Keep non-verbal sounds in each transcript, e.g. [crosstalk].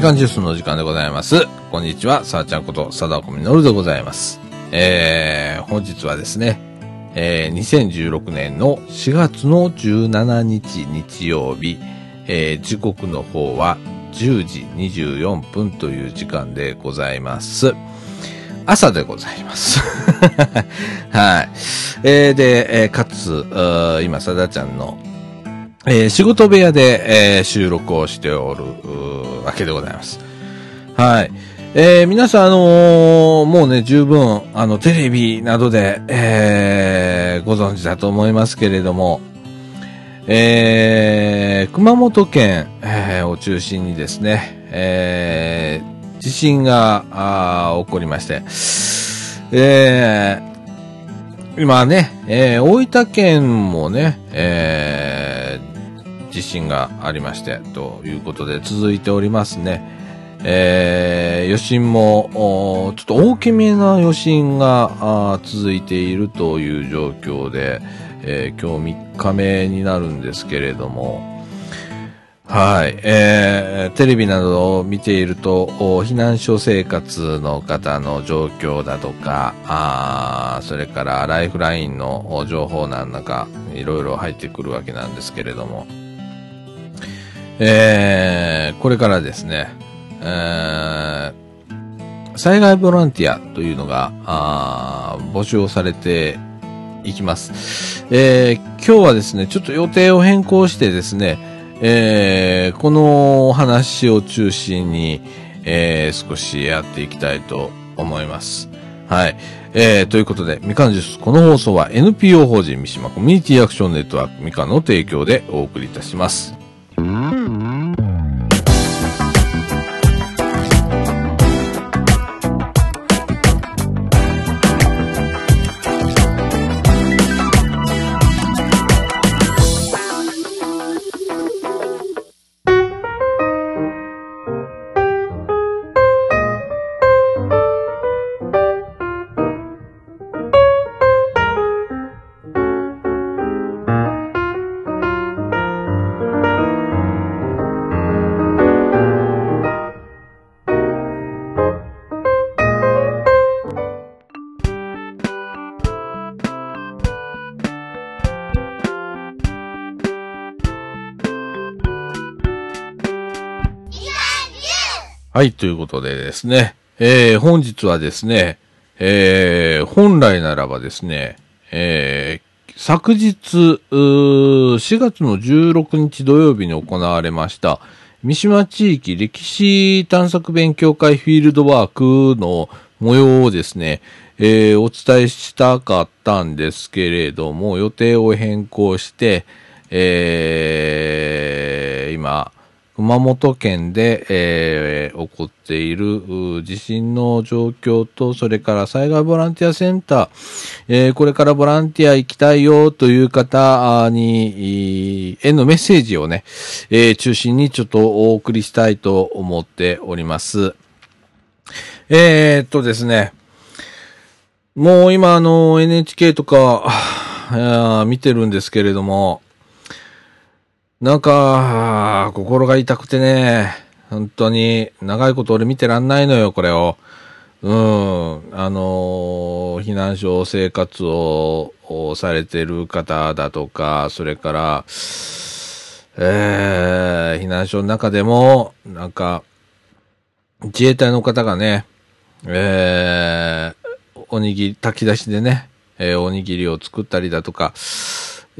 みかんジュースの時間でございます。こんにちは、さあちゃんこと、さだこみのるでございます。えー、本日はですね、えー、2016年の4月の17日日曜日、えー、時刻の方は10時24分という時間でございます。朝でございます。[laughs] はい。えー、で、えー、かつ、今、さだちゃんのえー、仕事部屋で、えー、収録をしておるわけでございます。はい。えー、皆さん、あのー、もうね、十分、あの、テレビなどで、えー、ご存知だと思いますけれども、えー、熊本県、えー、を中心にですね、えー、地震が、あ起こりまして、えー、今ね、えー、大分県もね、えー、地震がありまして、ということで続いておりますね。えー、余震も、ちょっと大きめな余震が続いているという状況で、えー、今日3日目になるんですけれども、はい。えー、テレビなどを見ていると、避難所生活の方の状況だとか、あそれからライフラインの情報なんだか、いろいろ入ってくるわけなんですけれども、えー、これからですね、えー、災害ボランティアというのが、あ募集をされていきます。えー、今日はですね、ちょっと予定を変更してですね、えー、この話を中心に、えー、少しやっていきたいと思います。はい。えー、ということで、みかんジュース、この放送は NPO 法人三島コミュニティアクションネットワークみかんの提供でお送りいたします。はい、ということでですね、えー、本日はですね、えー、本来ならばですね、えー、昨日、4月の16日土曜日に行われました、三島地域歴史探索勉強会フィールドワークの模様をですね、えー、お伝えしたかったんですけれども、予定を変更して、えー、今、熊本県で、えー、起こっている地震の状況と、それから災害ボランティアセンター、えー、これからボランティア行きたいよという方に、へのメッセージをね、えー、中心にちょっとお送りしたいと思っております。えー、っとですね、もう今あの NHK とか、[sighs] 見てるんですけれども、なんか、心が痛くてね、本当に、長いこと俺見てらんないのよ、これを。うん、あの避難所生活をされてる方だとか、それから、えー、避難所の中でも、なんか、自衛隊の方がね、えー、おにぎり、炊き出しでね、えー、おにぎりを作ったりだとか、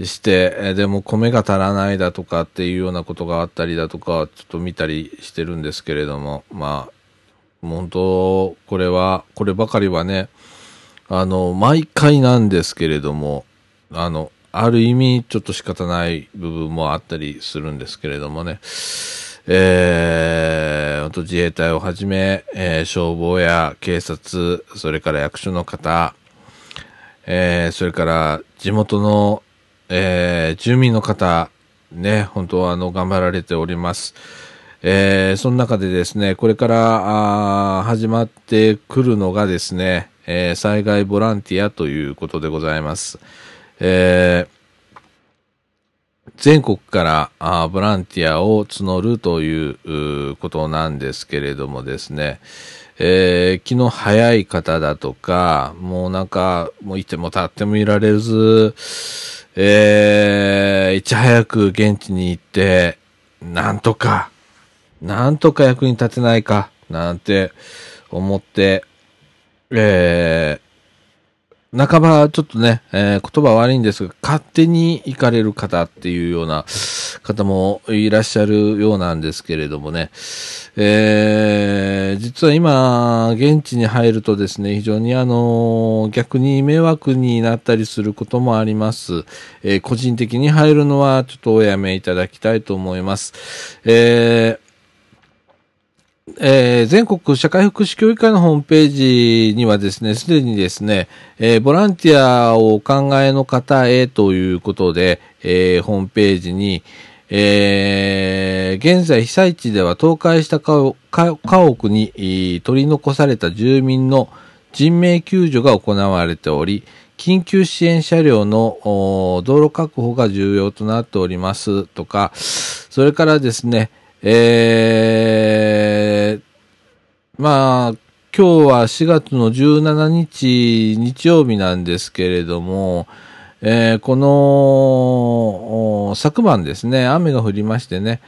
して、でも米が足らないだとかっていうようなことがあったりだとか、ちょっと見たりしてるんですけれども、まあ、本当、これは、こればかりはね、あの、毎回なんですけれども、あの、ある意味、ちょっと仕方ない部分もあったりするんですけれどもね、えー、本当自衛隊をはじめ、えー、消防や警察、それから役所の方、えー、それから地元のえー、住民の方、ね、本当はあの、頑張られております。えー、その中でですね、これから始まってくるのがですね、えー、災害ボランティアということでございます。えー、全国からあボランティアを募るということなんですけれどもですね、えー、気の早い方だとか、もうなんか、もういても立ってもいられず、えー、いち早く現地に行って、なんとか、なんとか役に立てないか、なんて思って、えー、半ばちょっとね、えー、言葉悪いんですが、勝手に行かれる方っていうような方もいらっしゃるようなんですけれどもね、えー、実は今、現地に入るとですね、非常にあの、逆に迷惑になったりすることもあります。えー、個人的に入るのはちょっとおやめいただきたいと思います。えーえー、全国社会福祉協議会のホームページにはですね、すでにですね、えー、ボランティアをお考えの方へということで、えー、ホームページに、えー、現在被災地では倒壊した家屋に取り残された住民の人命救助が行われており、緊急支援車両の道路確保が重要となっております。とか、それからですね、えー、まあ、今日は4月の17日日曜日なんですけれども、えー、この、昨晩ですね、雨が降りましてね、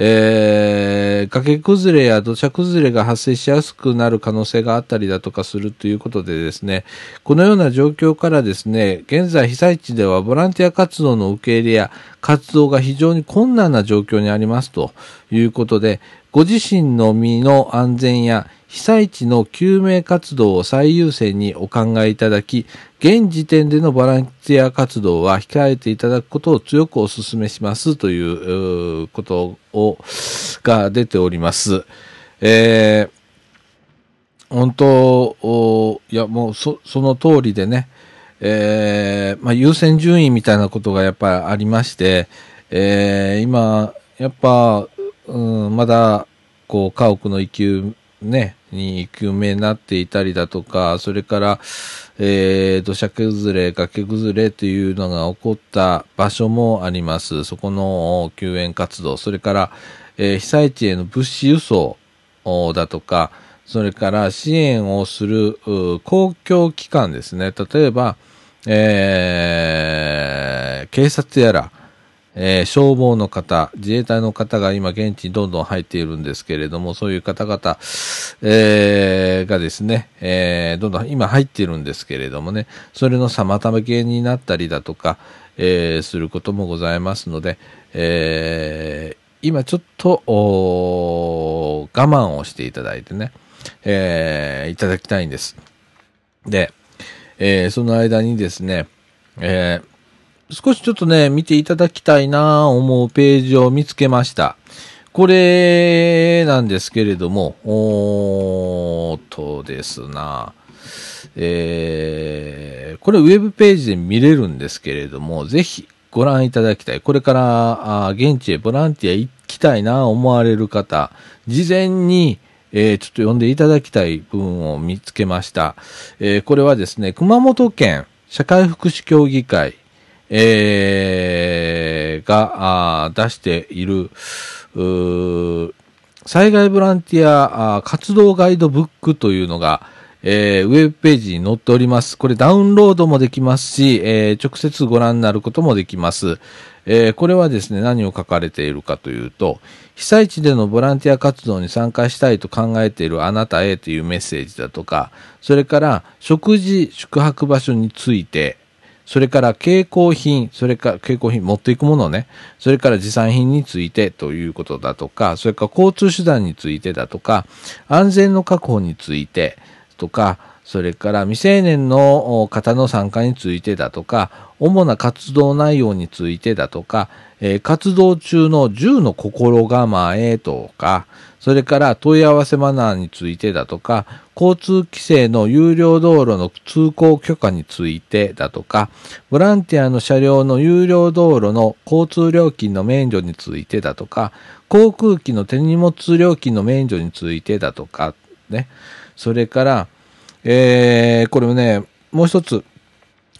えー、崖崩れや土砂崩れが発生しやすくなる可能性があったりだとかするということでですね、このような状況からですね、現在被災地ではボランティア活動の受け入れや活動が非常に困難な状況にありますということで、ご自身の身の安全や被災地の救命活動を最優先にお考えいただき、現時点でのボランティア活動は控えていただくことを強くお勧めしますということを、が出ております。えー、本当、いやもうそ、その通りでね、えー、まあ、優先順位みたいなことがやっぱりありまして、えー、今、やっぱ、うん、まだ、こう、家屋の生きね、に有名になっていたりだとか、それから、えー、土砂崩れ、崖崩れというのが起こった場所もあります。そこの救援活動、それから、えー、被災地への物資輸送だとか、それから支援をする公共機関ですね。例えば、えー、警察やら、えー、消防の方、自衛隊の方が今現地にどんどん入っているんですけれども、そういう方々、えー、がですね、えー、どんどん今入っているんですけれどもね、それの妨げになったりだとか、え、することもございますので、え、今ちょっと、我慢をしていただいてね、え、いただきたいんです。で、え、その間にですね、えー、少しちょっとね、見ていただきたいなぁ思うページを見つけました。これなんですけれども、おーとですな、えー、これウェブページで見れるんですけれども、ぜひご覧いただきたい。これからあ現地へボランティア行きたいな思われる方、事前に、えー、ちょっと読んでいただきたい部分を見つけました。えー、これはですね、熊本県社会福祉協議会えー、が出している、災害ボランティア活動ガイドブックというのが、えー、ウェブページに載っております。これダウンロードもできますし、えー、直接ご覧になることもできます。えー、これはですね、何を書かれているかというと、被災地でのボランティア活動に参加したいと考えているあなたへというメッセージだとか、それから食事、宿泊場所について、それから蛍光品、それから蛍光品持っていくものね、それから持参品についてということだとか、それから交通手段についてだとか、安全の確保についてとか、それから未成年の方の参加についてだとか、主な活動内容についてだとか、え、活動中の銃の心構えとか、それから問い合わせマナーについてだとか、交通規制の有料道路の通行許可についてだとか、ボランティアの車両の有料道路の交通料金の免除についてだとか、航空機の手荷物料金の免除についてだとか、ね。それから、えー、これもね、もう一つ、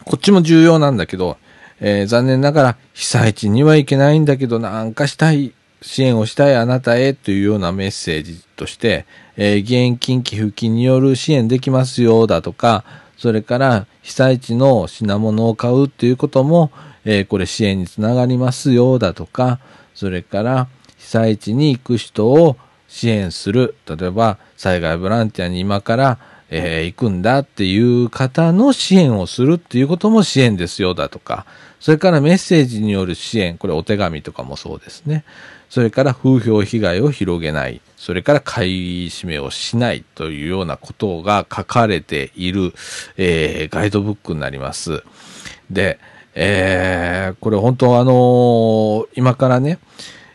こっちも重要なんだけど、えー、残念ながら被災地には行けないんだけどなんかしたい、支援をしたいあなたへというようなメッセージとして、えー、現金寄付金による支援できますよだとか、それから被災地の品物を買うっていうことも、えー、これ支援につながりますよだとか、それから被災地に行く人を支援する。例えば、災害ボランティアに今から、えー、行くんだっていう方の支援をするっていうことも支援ですよだとか、それからメッセージによる支援、これお手紙とかもそうですね。それから風評被害を広げない。それから買い占めをしないというようなことが書かれている、えー、ガイドブックになります。で、えー、これ本当あのー、今からね、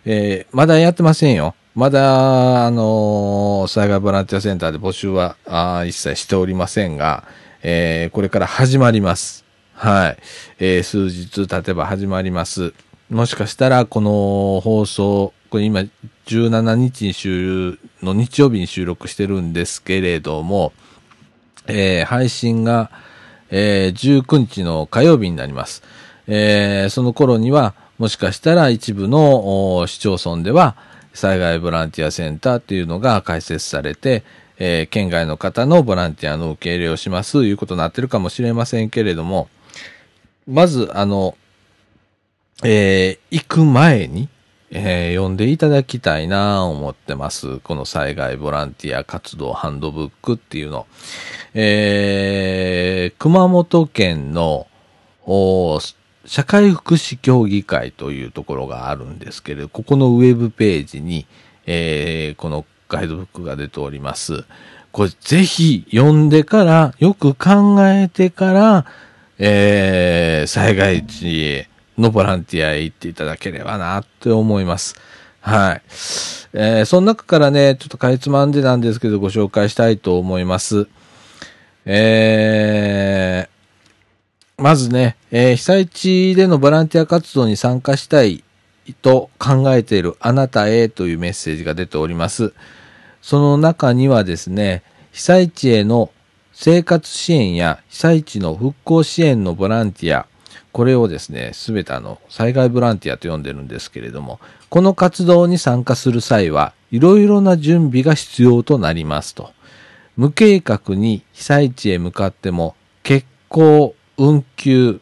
えー、まだやってませんよ。まだ、あのー、災害ボランティアセンターで募集はあ一切しておりませんが、えー、これから始まります。はい。えー、数日経てば始まります。もしかしたら、この放送、これ今、17日に収の日曜日に収録してるんですけれども、えー、配信が、えー、19日の火曜日になります。えー、その頃には、もしかしたら一部の市町村では、災害ボランティアセンターっていうのが開設されて、えー、県外の方のボランティアの受け入れをしますということになってるかもしれませんけれども、まず、あの、えー、行く前に、えー、読んでいただきたいなと思ってます。この災害ボランティア活動ハンドブックっていうの。えー、熊本県の、社会福祉協議会というところがあるんですけれど、ここのウェブページに、えー、このガイドブックが出ております。これぜひ読んでから、よく考えてから、えー、災害地のボランティアへ行っていただければなって思います。はい。えー、その中からね、ちょっとかいつまんでなんですけどご紹介したいと思います。えー、まずね、えー、被災地でのボランティア活動に参加したいと考えているあなたへというメッセージが出ております。その中にはですね、被災地への生活支援や被災地の復興支援のボランティア、これをですね、すべてあの、災害ボランティアと呼んでるんですけれども、この活動に参加する際は、いろいろな準備が必要となりますと。無計画に被災地へ向かっても、欠航、運休、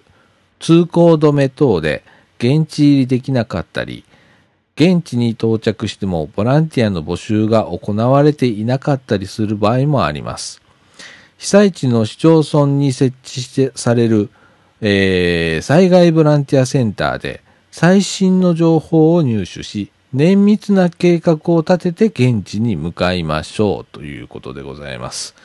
通行止め等で現地入りできなかったり、現地に到着してもボランティアの募集が行われていなかったりする場合もあります。被災地の市町村に設置してされるえー、災害ボランティアセンターで最新の情報を入手し、綿密な計画を立てて現地に向かいましょうということでございます。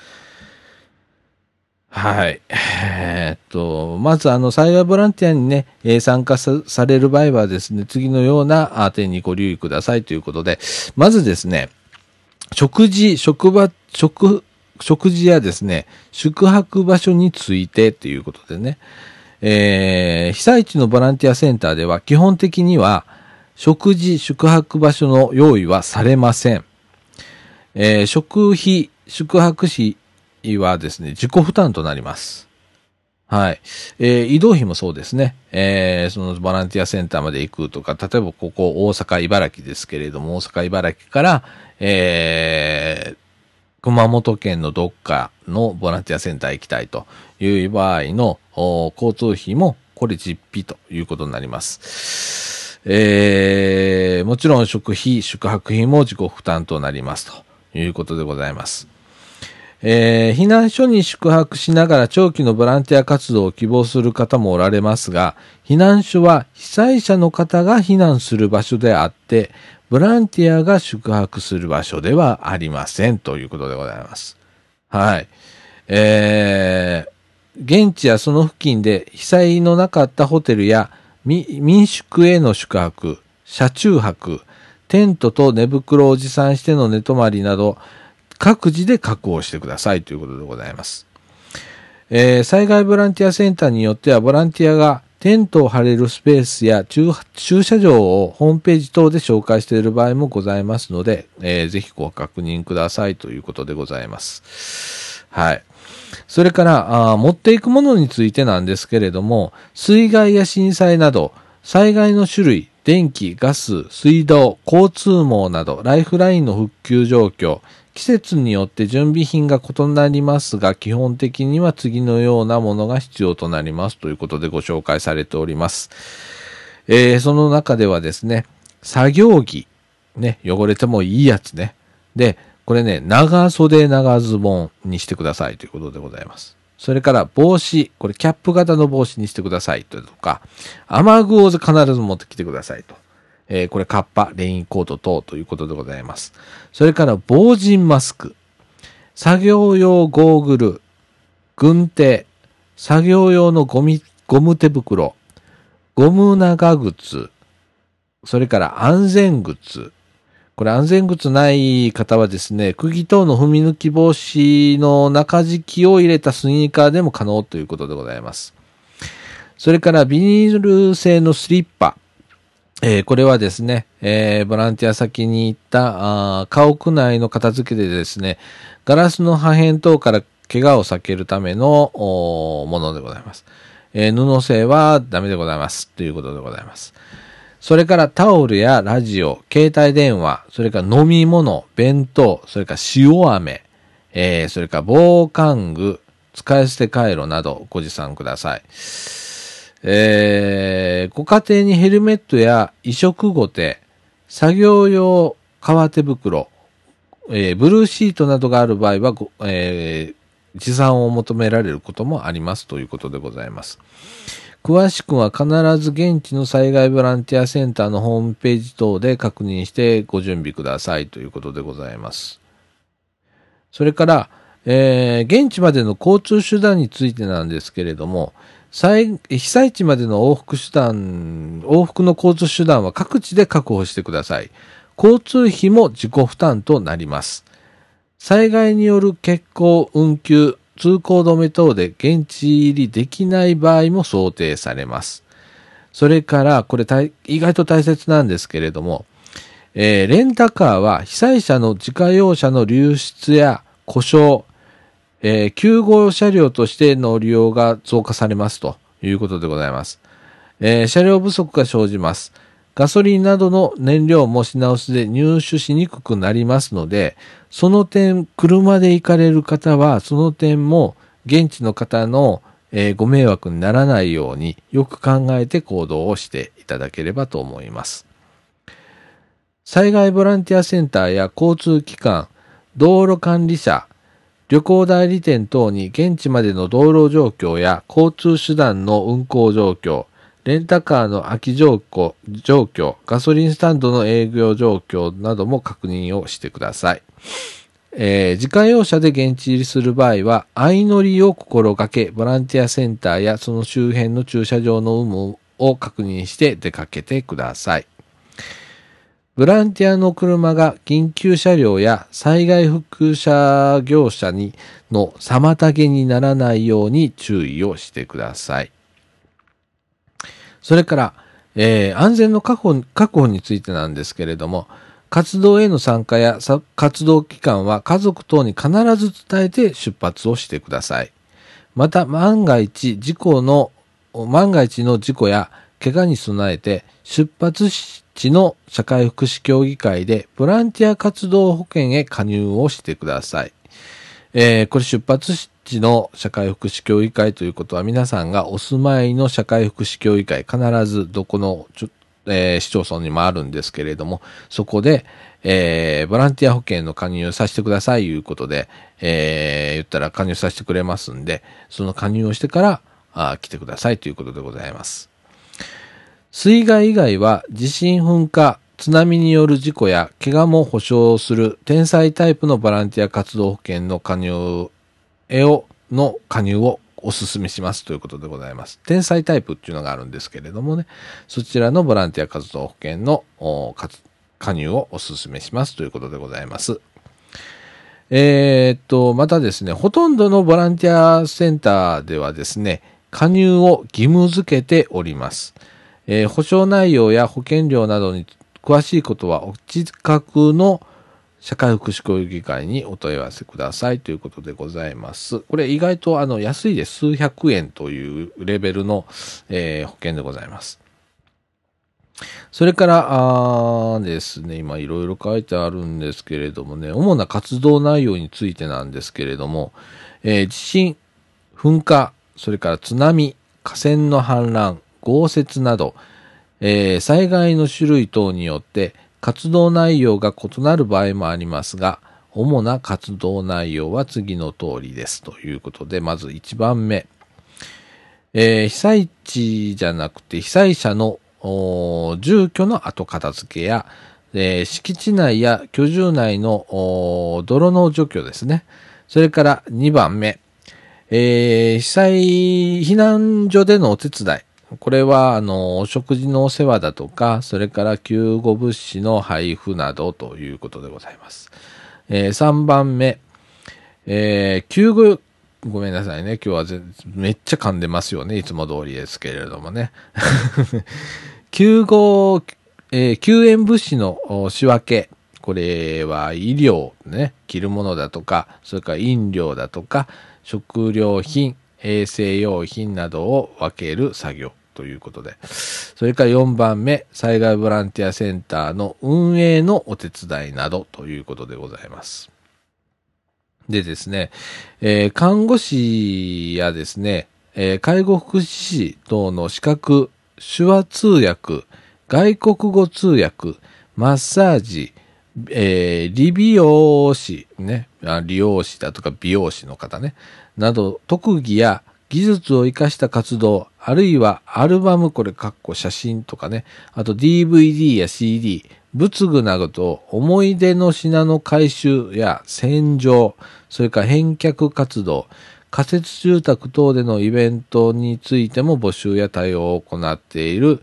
はい。えー、っと、まずあの、災害ボランティアにね、参加される場合はですね、次のような点にご留意くださいということで、まずですね、食事、職場、食、食事やですね、宿泊場所についてということでね、えー、被災地のボランティアセンターでは基本的には食事、宿泊場所の用意はされません。えー、食費、宿泊費はですね、自己負担となります。はい。えー、移動費もそうですね。えー、そのボランティアセンターまで行くとか、例えばここ大阪、茨城ですけれども、大阪、茨城から、えー、熊本県のどっかのボランティアセンター行きたいという場合の交通費もこれ実費ということになります。えー、もちろん食費、宿泊費も自己負担となりますということでございます。えー、避難所に宿泊しながら長期のボランティア活動を希望する方もおられますが、避難所は被災者の方が避難する場所であって、ボランティアが宿泊する場所ではありませんということでございます。はい。えー、現地やその付近で被災のなかったホテルや民宿への宿泊、車中泊、テントと寝袋を持参しての寝泊まりなど、各自で確保してくださいということでございます。えー、災害ボランティアセンターによってはボランティアがテントを張れるスペースや駐車場をホームページ等で紹介している場合もございますので、えー、ぜひご確認くださいということでございます。はい。それからあ、持っていくものについてなんですけれども、水害や震災など、災害の種類、電気、ガス、水道、交通網など、ライフラインの復旧状況、季節によって準備品が異なりますが、基本的には次のようなものが必要となりますということでご紹介されております。えー、その中ではですね、作業着、ね、汚れてもいいやつね。で、これね、長袖長ズボンにしてくださいということでございます。それから帽子、これキャップ型の帽子にしてくださいとか、雨具を必ず持ってきてくださいと。えー、これカッパ、レインコート等ということでございます。それから防塵マスク、作業用ゴーグル、軍手、作業用のゴミ、ゴム手袋、ゴム長靴、それから安全靴、これ安全靴ない方はですね、釘等の踏み抜き防止の中敷きを入れたスニーカーでも可能ということでございます。それからビニール製のスリッパ。えー、これはですね、えー、ボランティア先に行ったあ家屋内の片付けでですね、ガラスの破片等から怪我を避けるためのものでございます。えー、布製はダメでございます。ということでございます。それからタオルやラジオ、携帯電話、それから飲み物、弁当、それから塩飴、えー、それから防寒具、使い捨て回路などご持参ください。えー、ご家庭にヘルメットや移植ごて、作業用革手袋、えー、ブルーシートなどがある場合はえー、持参を求められることもありますということでございます。詳しくは必ず現地の災害ボランティアセンターのホームページ等で確認してご準備くださいということでございます。それから、えー、現地までの交通手段についてなんですけれども、被災地までの往復手段、往復の交通手段は各地で確保してください。交通費も自己負担となります。災害による欠航、運休、通行止め等で現地入りできない場合も想定されます。それから、これ意外と大切なんですけれども、えー、レンタカーは被災者の自家用車の流出や故障、えー、救護車両としての利用が増加されますということでございます。えー、車両不足が生じます。ガソリンなどの燃料も品薄で入手しにくくなりますので、その点、車で行かれる方は、その点も現地の方の、え、ご迷惑にならないようによく考えて行動をしていただければと思います。災害ボランティアセンターや交通機関、道路管理者、旅行代理店等に現地までの道路状況や交通手段の運行状況、レンタカーの空き状況、状況、ガソリンスタンドの営業状況なども確認をしてください。えー、自家用車で現地入りする場合は、相乗りを心がけ、ボランティアセンターやその周辺の駐車場の有無を確認して出かけてください。ボランティアの車が緊急車両や災害復旧者業者にの妨げにならないように注意をしてください。それから、えー、安全の確保確保についてなんですけれども、活動への参加や活動期間は家族等に必ず伝えて出発をしてください。また、万が一事故の、万が一の事故や怪我に備えて、出発地の社会福祉協議会でボランティア活動保険へ加入をしてください。えー、これ出発地の社会福祉協議会ということは皆さんがお住まいの社会福祉協議会必ずどこのちょえー、市町村にもあるんですけれども、そこで、えー、ボランティア保険の加入させてくださいいうことで、えー、言ったら加入させてくれますんで、その加入をしてから、あ来てくださいということでございます。水害以外は地震噴火、津波による事故や怪我も保障する天災タイプのボランティア活動保険の加入を、の加入をお勧めしますということでございます。天才タイプっていうのがあるんですけれどもね、そちらのボランティア活動保険の加入をお勧めしますということでございます。えー、っと、またですね、ほとんどのボランティアセンターではですね、加入を義務付けております。えー、保証内容や保険料などに詳しいことは、お近くの社会福祉協議会にお問い合わせくださいということでございます。これ意外とあの安いです。数百円というレベルの、えー、保険でございます。それから、あですね、今いろいろ書いてあるんですけれどもね、主な活動内容についてなんですけれども、えー、地震、噴火、それから津波、河川の氾濫、豪雪など、えー、災害の種類等によって活動内容が異なる場合もありますが、主な活動内容は次の通りです。ということで、まず1番目。えー、被災地じゃなくて被災者の住居の後片付けや、えー、敷地内や居住内の泥の除去ですね。それから2番目。えー、被災、避難所でのお手伝い。これは、あの、お食事のお世話だとか、それから救護物資の配布などということでございます。えー、3番目、えー、救護、ごめんなさいね。今日はめっちゃ噛んでますよね。いつも通りですけれどもね。[laughs] 救護、えー、救援物資の仕分け。これは医療ね、着るものだとか、それから飲料だとか、食料品、衛生用品などを分ける作業ということで。それから4番目、災害ボランティアセンターの運営のお手伝いなどということでございます。でですね、えー、看護師やですね、えー、介護福祉士等の資格、手話通訳、外国語通訳、マッサージ、えー、理美容師、ね、利用師だとか美容師の方ね、など特技や技術を活かした活動、あるいはアルバム、これ、かっこ写真とかね、あと DVD や CD、仏具などと思い出の品の回収や洗浄、それから返却活動、仮設住宅等でのイベントについても募集や対応を行っている、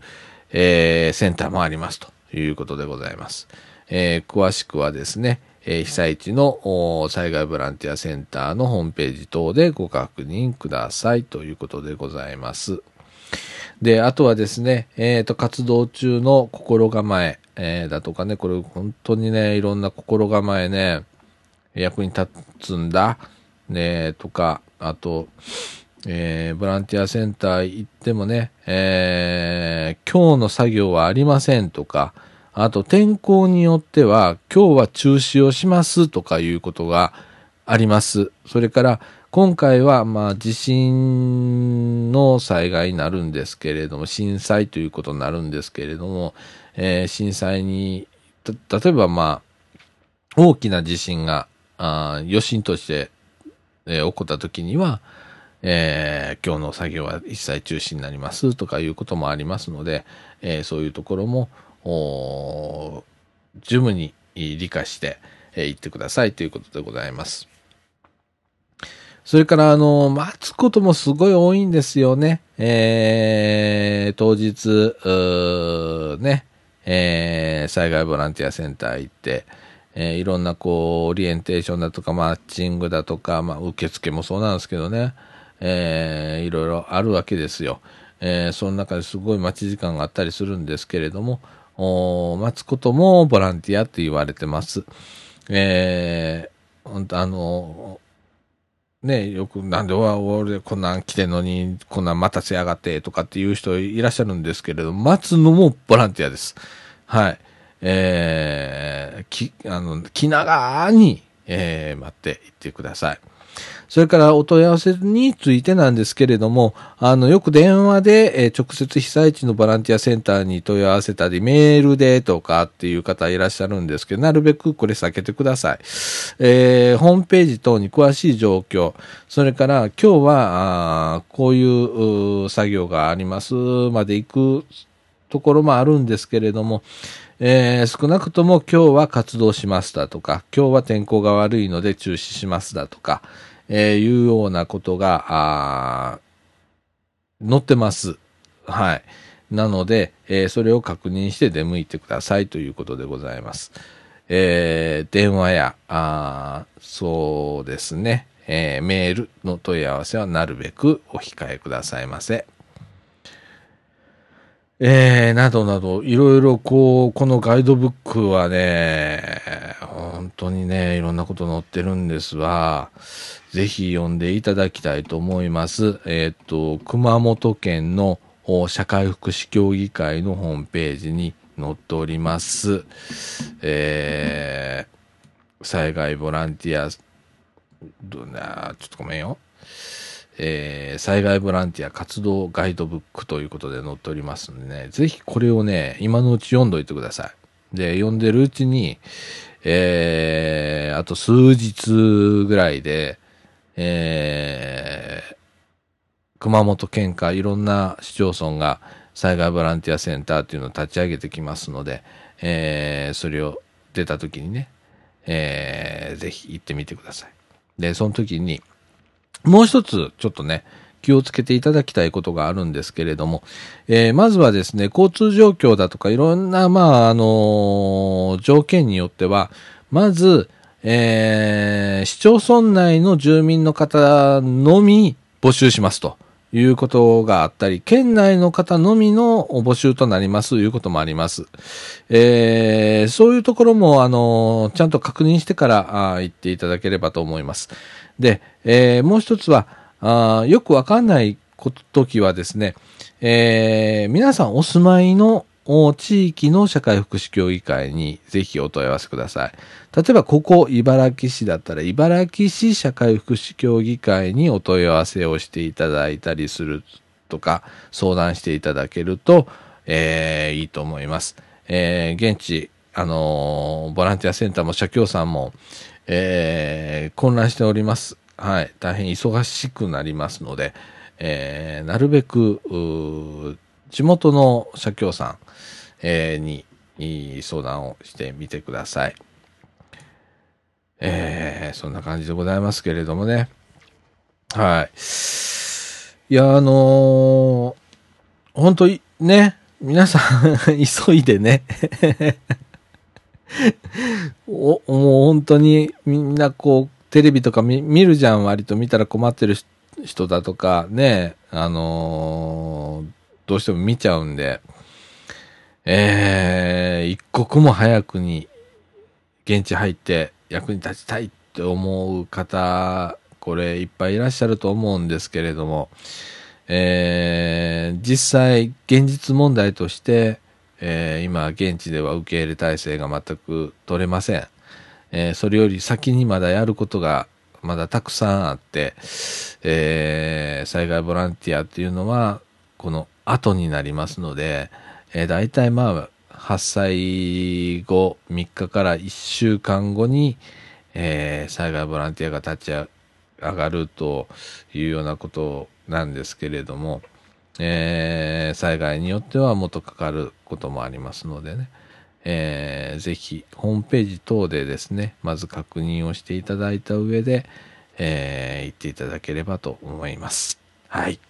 えー、センターもありますということでございます。えー、詳しくはですね、え、被災地の災害ボランティアセンターのホームページ等でご確認くださいということでございます。で、あとはですね、えっ、ー、と、活動中の心構え、えー、だとかね、これ本当にね、いろんな心構えね、役に立つんだ、ね、とか、あと、えー、ボランティアセンター行ってもね、えー、今日の作業はありませんとか、あと天候によっては今日は中止をしますとかいうことがあります。それから今回はまあ地震の災害になるんですけれども、震災ということになるんですけれども、えー、震災に、例えばまあ大きな地震があ余震として、えー、起こった時には、えー、今日の作業は一切中止になりますとかいうこともありますので、えー、そういうところも、十分に理解していってくださいということでございます。それから、あの、待つこともすごい多いんですよね。えー、当日、ね、えー、災害ボランティアセンター行って、えー、いろんなこう、オリエンテーションだとか、マッチングだとか、まあ、受付もそうなんですけどね、えー、いろいろあるわけですよ。えー、その中ですごい待ち時間があったりするんですけれども、待つこともボランティアって言われてます。えー、本当あの、ね、よく、なんで俺こんなん来てんのに、こんなん待たせやがってとかっていう人いらっしゃるんですけれど、待つのもボランティアです。はい。えー、き、あの、気長に、えー、待っていってください。それからお問い合わせについてなんですけれども、あの、よく電話で、えー、直接被災地のボランティアセンターに問い合わせたり、メールでとかっていう方いらっしゃるんですけど、なるべくこれ避けてください。えー、ホームページ等に詳しい状況、それから今日は、あこういう作業がありますまで行くところもあるんですけれども、えー、少なくとも今日は活動しますだとか、今日は天候が悪いので中止しますだとか、えー、いうようなことが、載ってます。はい。なので、えー、それを確認して出向いてくださいということでございます。えー、電話や、あそうですね、えー、メールの問い合わせはなるべくお控えくださいませ。えー、などなど、いろいろこう、このガイドブックはね、本当にね、いろんなこと載ってるんですが、ぜひ読んでいただきたいと思います。えっ、と、熊本県の社会福祉協議会のホームページに載っております。えー、災害ボランティア、どんな、ちょっとごめんよ。えー、災害ボランティア活動ガイドブックということで載っておりますんでね、ぜひこれをね、今のうち読んどいてください。で、読んでるうちに、えー、あと数日ぐらいで、えー、熊本県下いろんな市町村が災害ボランティアセンターっていうのを立ち上げてきますので、えー、それを出た時にね、えー、ぜひ行ってみてください。で、その時に、もう一つ、ちょっとね、気をつけていただきたいことがあるんですけれども、えー、まずはですね、交通状況だとかいろんな、まあ、あのー、条件によっては、まず、えー、市町村内の住民の方のみ募集しますということがあったり、県内の方のみの募集となりますということもあります。えー、そういうところも、あのちゃんと確認してからあ言っていただければと思います。で、えー、もう一つは、あよくわかんない時はですね、えー、皆さんお住まいの地域の社会福祉協議会にぜひお問い合わせください。例えば、ここ、茨城市だったら、茨城市社会福祉協議会にお問い合わせをしていただいたりするとか、相談していただけると、えー、いいと思います。えー、現地、あのー、ボランティアセンターも社協さんも、えー、混乱しております。はい。大変忙しくなりますので、えー、なるべく、地元の社協さん、えー、に、相談をしてみてください。えー、そんな感じでございますけれどもね。はい。いや、あのー、本当にね、皆さん [laughs] 急いでね [laughs] お、もう本当にみんなこう、テレビとか見見るじゃん、割と見たら困ってる人だとか、ね、あのー、どうしても見ちゃうんで、えー、一刻も早くに現地入って役に立ちたいって思う方、これいっぱいいらっしゃると思うんですけれども、えー、実際現実問題として、えー、今現地では受け入れ体制が全く取れません。えー、それより先にまだやることがまだたくさんあって、えー、災害ボランティアっていうのはこの後になりますので、えー、大体まあ発災後3日から1週間後に、えー、災害ボランティアが立ち上がるというようなことなんですけれども、えー、災害によってはもっとかかることもありますのでね、えー、ぜひホームページ等でですね、まず確認をしていただいた上で、えー、行っていただければと思います。はい。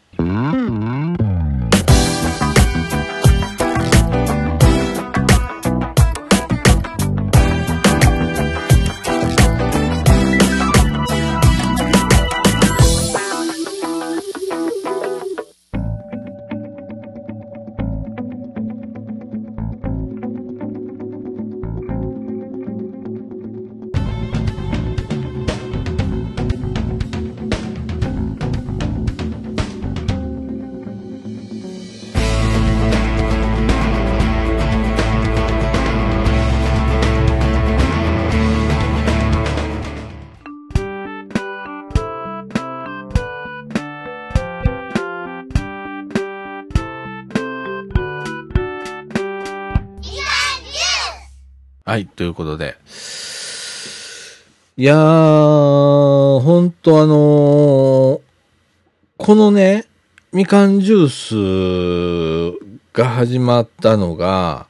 はい、ということで。いやー、ほんとあのー、このね、みかんジュースが始まったのが、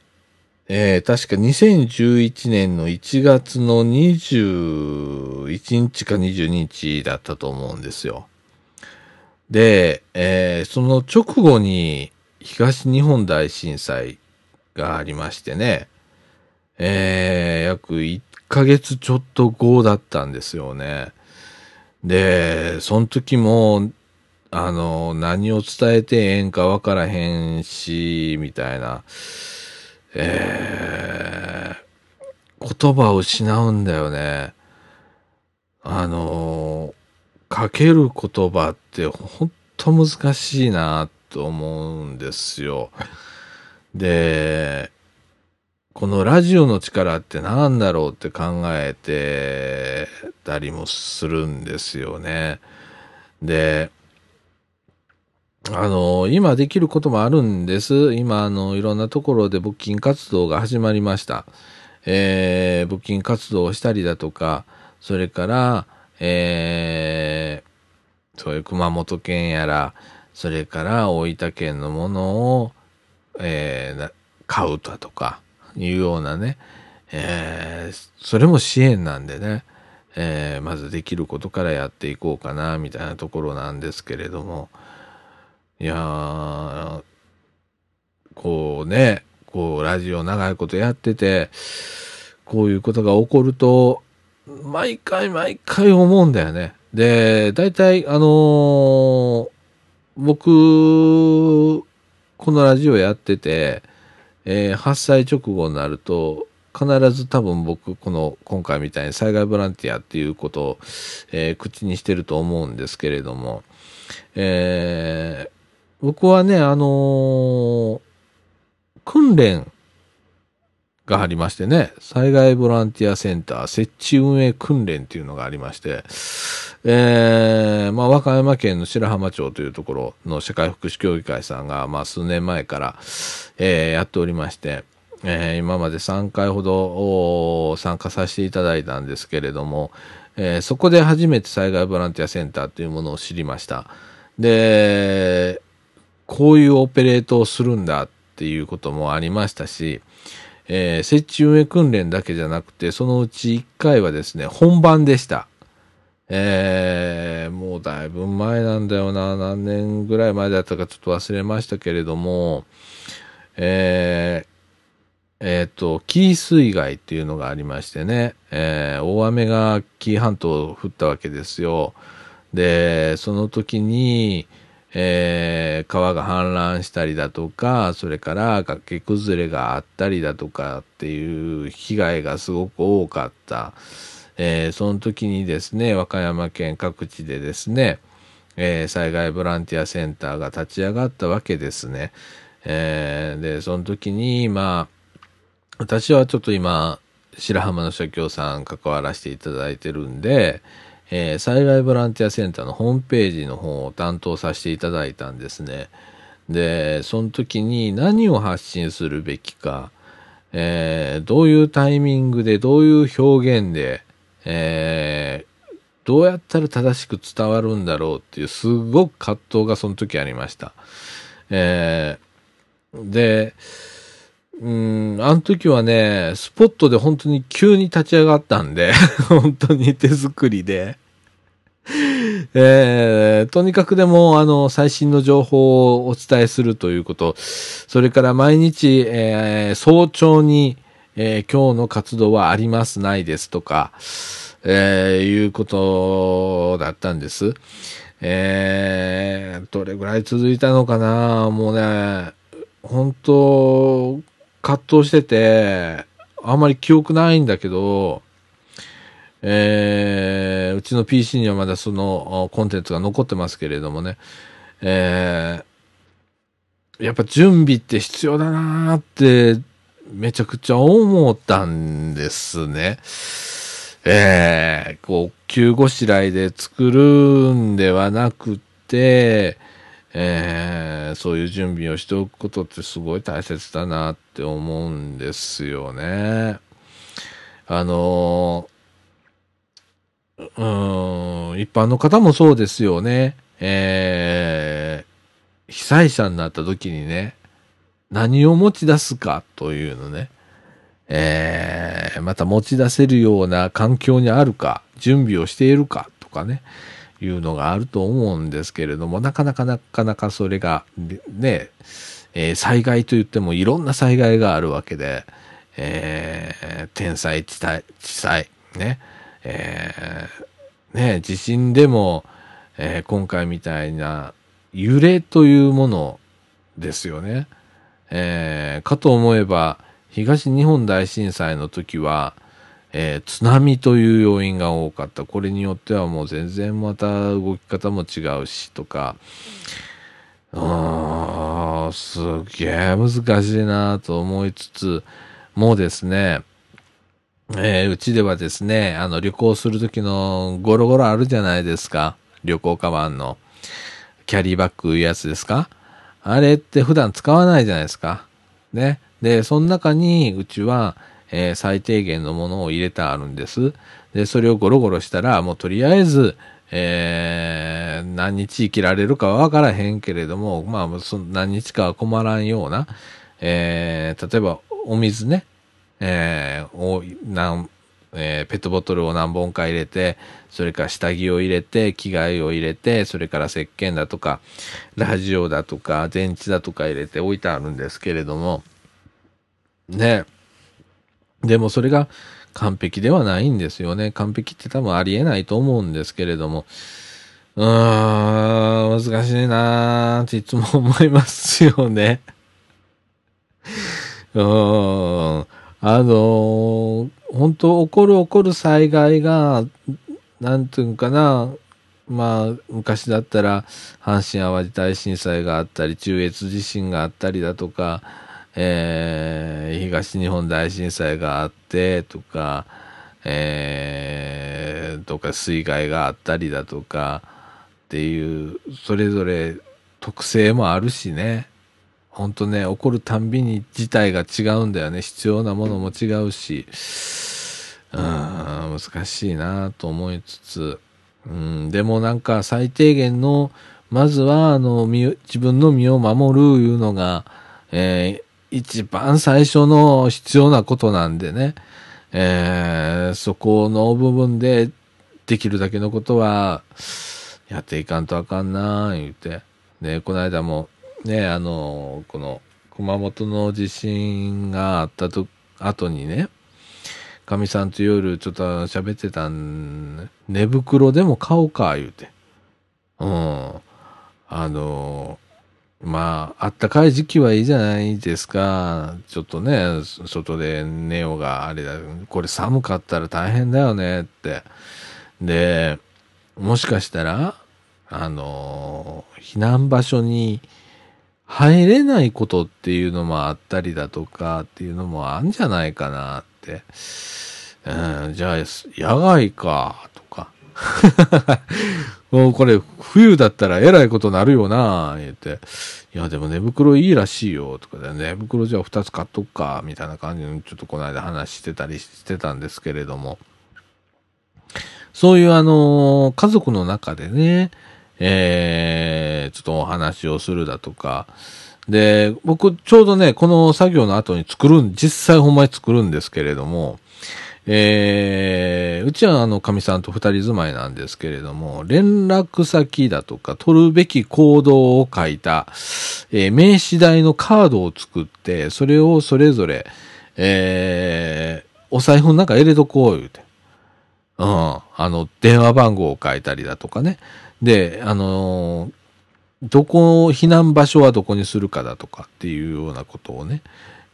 えー、確か2011年の1月の21日か22日だったと思うんですよ。で、えー、その直後に東日本大震災がありましてね、えー、約1ヶ月ちょっと後だったんですよね。で、その時も、あの、何を伝えてええんかわからへんし、みたいな、えー、言葉を失うんだよね。あの、かける言葉ってほんと難しいなと思うんですよ。で、このラジオの力って何だろうって考えてたりもするんですよね。で、あの、今できることもあるんです。今、あの、いろんなところで募金活動が始まりました。えー、募金活動をしたりだとか、それから、えー、そういう熊本県やら、それから大分県のものを、えー、買うだとか、いうようなね、えー、それも支援なんでね、えー、まずできることからやっていこうかな、みたいなところなんですけれども、いや、こうね、こう、ラジオ長いことやってて、こういうことが起こると、毎回毎回思うんだよね。で、大体、あのー、僕、このラジオやってて、えー、発災直後になると、必ず多分僕、この今回みたいに災害ボランティアっていうことを、えー、口にしてると思うんですけれども、えー、僕はね、あのー、訓練がありましてね、災害ボランティアセンター設置運営訓練っていうのがありまして、えー、まあ、和歌山県の白浜町というところの社会福祉協議会さんが、まあ、数年前から、えー、やっておりまして、えー、今まで3回ほど参加させていただいたんですけれども、えー、そこで初めて災害ボランティアセンターというものを知りました。で、こういうオペレートをするんだっていうこともありましたし、えー、設置運営訓練だけじゃなくて、そのうち1回はですね、本番でした。えー、もうだいぶ前なんだよな、何年ぐらい前だったかちょっと忘れましたけれども、えー、えっ、ー、と、紀伊水害っていうのがありましてね、えー、大雨が紀伊半島降ったわけですよ。で、その時に、えー、川が氾濫したりだとか、それから崖崩れがあったりだとかっていう被害がすごく多かった。えー、その時にですね、和歌山県各地でですね、えー、災害ボランティアセンターが立ち上がったわけですね。えー、で、その時に、まあ、私はちょっと今、白浜の社協さん関わらせていただいてるんで、えー、災害ボランティアセンターのホームページの方を担当させていただいたんですね。で、その時に何を発信するべきか、えー、どういうタイミングで、どういう表現で、えー、どうやったら正しく伝わるんだろうっていう、すごく葛藤がその時ありました。えー、で、うん、あの時はね、スポットで本当に急に立ち上がったんで、[laughs] 本当に手作りで。えー、とにかくでも、あの、最新の情報をお伝えするということ、それから毎日、えー、早朝に、えー、今日の活動はあります、ないですとか、えー、いうことだったんです。えー、どれぐらい続いたのかなもうね、本当葛藤してて、あんまり記憶ないんだけど、えー、うちの PC にはまだそのコンテンツが残ってますけれどもね、えー、やっぱ準備って必要だなーってめちゃくちゃ思ったんですね。えー、こう、急ごしらいで作るんではなくて、えー、そういう準備をしておくことってすごい大切だなって思うんですよね。あのうん、一般の方もそうですよね。えー、被災者になった時にね、何を持ち出すかというのね、えー、また持ち出せるような環境にあるか、準備をしているかとかね、いうのがあると思うんですけれども、なかなかなかなかそれが、ね、えー、災害といってもいろんな災害があるわけで、えー、天災、地災、地災、ね、えー、ね、地震でも、えー、今回みたいな、揺れというものですよね。えー、かと思えば、東日本大震災の時は、えー、津波という要因が多かった。これによってはもう全然また動き方も違うしとか、うーん、すげえ難しいなと思いつつ、もうですね、えー、うちではですね、あの、旅行するときのゴロゴロあるじゃないですか。旅行カバンの。キャリーバッグいうやつですかあれって普段使わないじゃないですか。ね。で、その中にうちは、えー、最低限のものを入れてあるんです。で、それをゴロゴロしたら、もうとりあえず、えー、何日生きられるかはわからへんけれども、まあ、そ何日かは困らんような、えー、例えばお水ね、えー、おなんえー、ペットボトルを何本か入れて、それから下着を入れて、着替えを入れて、それから石鹸だとか、ラジオだとか、電池だとか入れて置いてあるんですけれども、ね。でもそれが完璧ではないんですよね。完璧って多分ありえないと思うんですけれども、うーん、難しいなーっていつも思いますよね。[laughs] うーん。あのー、本当起こる起こる災害が、なんていうんかな、まあ、昔だったら、阪神淡路大震災があったり、中越地震があったりだとか、えー、東日本大震災があって、とか、えー、とか水害があったりだとか、っていう、それぞれ特性もあるしね。ほんとね、起こるたんびに事態が違うんだよね。必要なものも違うし、うん、難しいなと思いつつ、うん、でもなんか最低限の、まずは、あの、自分の身を守るいうのが、えー、一番最初の必要なことなんでね、えー、そこの部分でできるだけのことは、やっていかんとあかんな言うて。で、この間も、ね、あの、この熊本の地震があったと、後にね、かみさんと夜ちょっと喋ってたん、寝袋でも買おうか、言うて。うん。あの、まあ、あったかい時期はいいじゃないですか。ちょっとね、外で寝ようがあれだ。これ寒かったら大変だよねって。で、もしかしたら、あの、避難場所に入れないことっていうのもあったりだとかっていうのもあんじゃないかなって。うん、じゃあ、野外か、とか。[laughs] もうこれ、冬だったらえらいことなるよな、言って。いや、でも寝袋いいらしいよ、とかで、寝袋じゃあ2つ買っとくか、みたいな感じの、ちょっとこの間話してたりしてたんですけれども。そういうあの家族の中でね、えー、ちょっとお話をするだとか、で、僕、ちょうどね、この作業の後に作るん、実際ほんまに作るんですけれども、えー、うちはあの、神さんと二人住まいなんですけれども、連絡先だとか、取るべき行動を書いた、えー、名刺代のカードを作って、それをそれぞれ、えー、お財布の中入れとこう、言うて。うん。あの、電話番号を書いたりだとかね。で、あのー、どこ、避難場所はどこにするかだとかっていうようなことをね、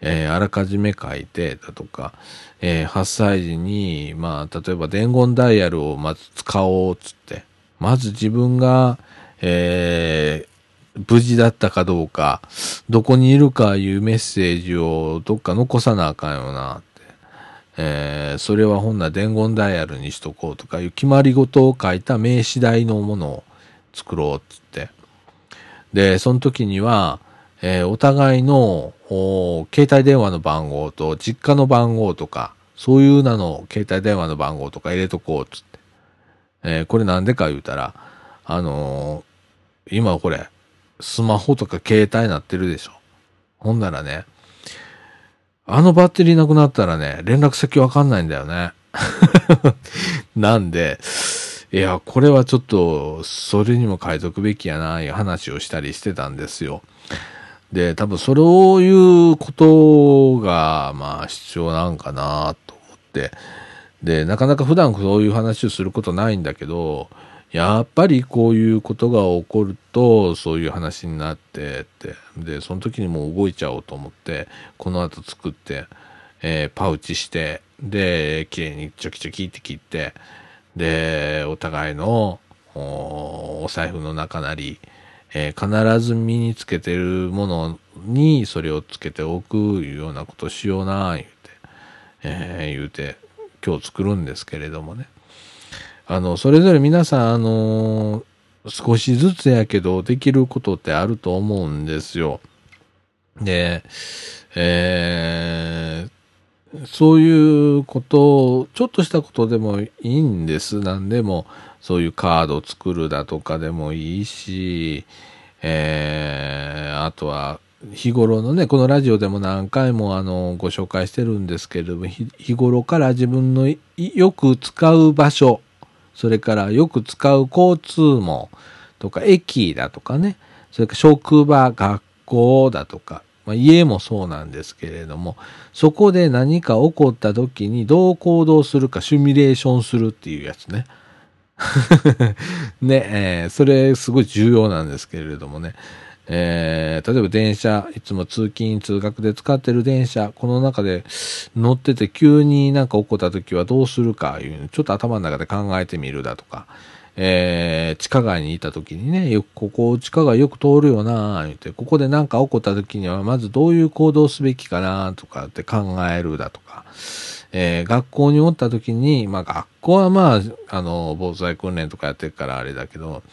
えー、あらかじめ書いてだとか、えー、発災時に、まあ、例えば伝言ダイヤルをまず使おうっつって、まず自分が、えー、無事だったかどうか、どこにいるかいうメッセージをどっか残さなあかんよなって。えー、それはほんな伝言ダイヤルにしとこうとかいう決まり事を書いた名刺代のものを作ろうっつって。で、その時には、えー、お互いの携帯電話の番号と実家の番号とか、そういう名の携帯電話の番号とか入れとこうつって。えー、これなんでか言うたら、あのー、今これ、スマホとか携帯なってるでしょ。ほんならね、あのバッテリーなくなったらね、連絡先わかんないんだよね。[laughs] なんで、いや、これはちょっと、それにも変えとくべきやな、いう話をしたりしてたんですよ。で、多分そういうことが、まあ必要なんかなと思って。で、なかなか普段そういう話をすることないんだけど、やっぱりこういうことが起こると、そういう話になってって、で、その時にもう動いちゃおうと思って、この後作って、えー、パウチして、で、綺麗にチョキチョキって切って、で、お互いのお財布の中なり、えー、必ず身につけてるものにそれをつけておくいうようなことしような、言うて、えー、言うて、今日作るんですけれどもね。あの、それぞれ皆さん、あのー、少しずつやけど、できることってあると思うんですよ。で、えー、そういうことを、ちょっとしたことでもいいんです。何でも、そういうカードを作るだとかでもいいし、えー、あとは、日頃のね、このラジオでも何回もあの、ご紹介してるんですけれども、日頃から自分のよく使う場所、それからよく使う交通網とか駅だとかね、それから職場、学校だとか、まあ、家もそうなんですけれども、そこで何か起こった時にどう行動するかシミュレーションするっていうやつね。[laughs] ね、えー、それすごい重要なんですけれどもね。えー、例えば電車、いつも通勤、通学で使ってる電車、この中で乗ってて急になんか起こった時はどうするかいうのちょっと頭の中で考えてみるだとか、えー、地下街にいた時にね、よくここ地下街よく通るよな言って、ここで何か起こった時にはまずどういう行動すべきかなとかって考えるだとか、えー、学校におった時に、まあ学校はまあ、あの、防災訓練とかやってるからあれだけど、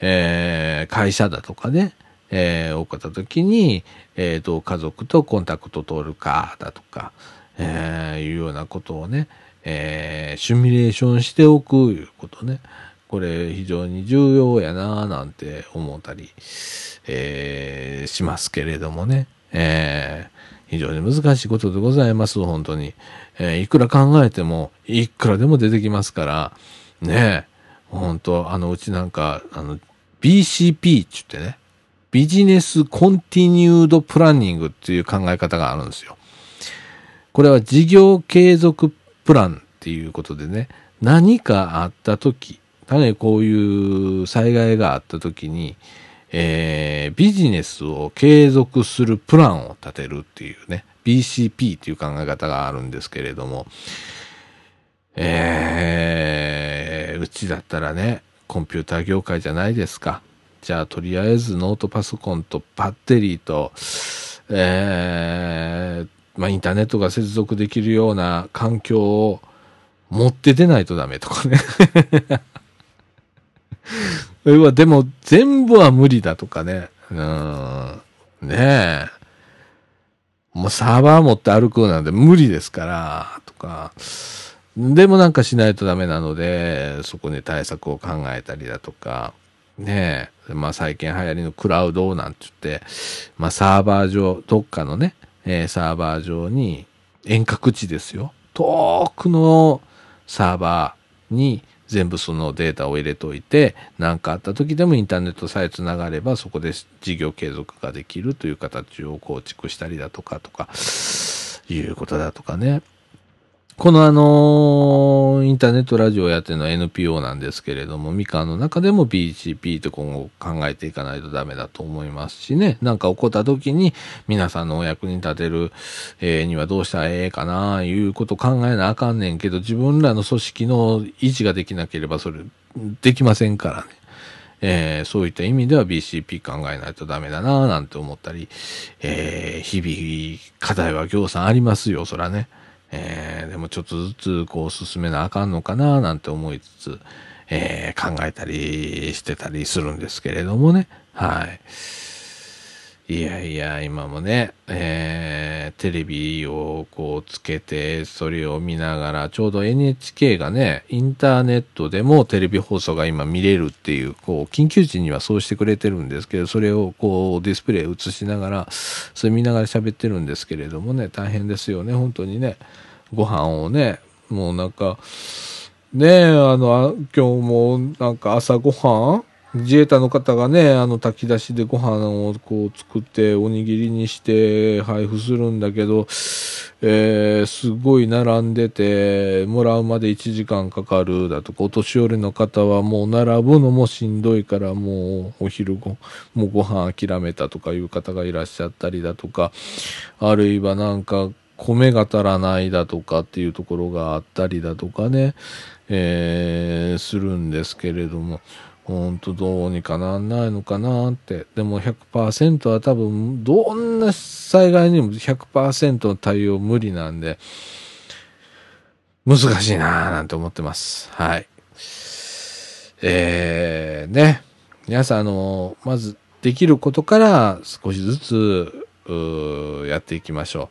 えー、会社だとかね、えー、起こった時に、えー、どう家族とコンタクト取るかだとか、えー、いうようなことをね、えー、シミュレーションしておくいうことね。これ非常に重要やなぁなんて思ったり、えー、しますけれどもね。えー、非常に難しいことでございます、本当に。えー、いくら考えても、いくらでも出てきますから、ねえ、本当あの、うちなんか、あの、BCP って言ってね、ビジネスコンティニュードプランニングっていう考え方があるんですよ。これは事業継続プランっていうことでね、何かあった時、ね、こういう災害があった時に、えー、ビジネスを継続するプランを立てるっていうね、BCP っていう考え方があるんですけれども、えー、うちだったらね、コンピューター業界じゃないですか。じゃあ、とりあえずノートパソコンとバッテリーと、えー、まあ、インターネットが接続できるような環境を持って出ないとダメとかねでも、全部は無理だとかね。うん。ねえ。もうサーバー持って歩くなんて無理ですから、とか。でもなんかしないとダメなので、そこに対策を考えたりだとか。ねえ。まあ最近流行りのクラウドなんて言って、まあサーバー上、どっかのね、えー、サーバー上に遠隔地ですよ。遠くのサーバーに全部そのデータを入れといて、何かあった時でもインターネットさえつながれば、そこで事業継続ができるという形を構築したりだとか、とか、いうことだとかね。このあの、インターネットラジオやっての NPO なんですけれども、みかんの中でも BCP と今後考えていかないとダメだと思いますしね、なんか起こった時に皆さんのお役に立てる、えー、にはどうしたらええかな、いうこと考えなあかんねんけど、自分らの組織の維持ができなければそれ、できませんからね。えー、そういった意味では BCP 考えないとダメだななんて思ったり、えー、日々課題は行さんありますよ、そらね。えー、でもちょっとずつこう進めなあかんのかななんて思いつつ、えー、考えたりしてたりするんですけれどもね。はい。いやいや、今もね、えー、テレビをこうつけて、それを見ながら、ちょうど NHK がね、インターネットでもテレビ放送が今見れるっていう、こう、緊急時にはそうしてくれてるんですけど、それをこう、ディスプレイ映しながら、それ見ながら喋ってるんですけれどもね、大変ですよね、本当にね。ご飯をね、もうなんか、ねえ、あの、今日もなんか朝ごはん自衛隊の方がね、あの炊き出しでご飯をこう作っておにぎりにして配布するんだけど、えー、すごい並んでて、もらうまで1時間かかるだと。か、お年寄りの方はもう並ぶのもしんどいからもうお昼ご、もうご飯諦めたとかいう方がいらっしゃったりだとか、あるいはなんか米が足らないだとかっていうところがあったりだとかね、えー、するんですけれども、ほんとどうにかなんないのかなって。でも100%は多分、どんな災害にも100%の対応無理なんで、難しいなぁなんて思ってます。はい。えー、ね。皆さん、あの、まずできることから少しずつ、やっていきましょ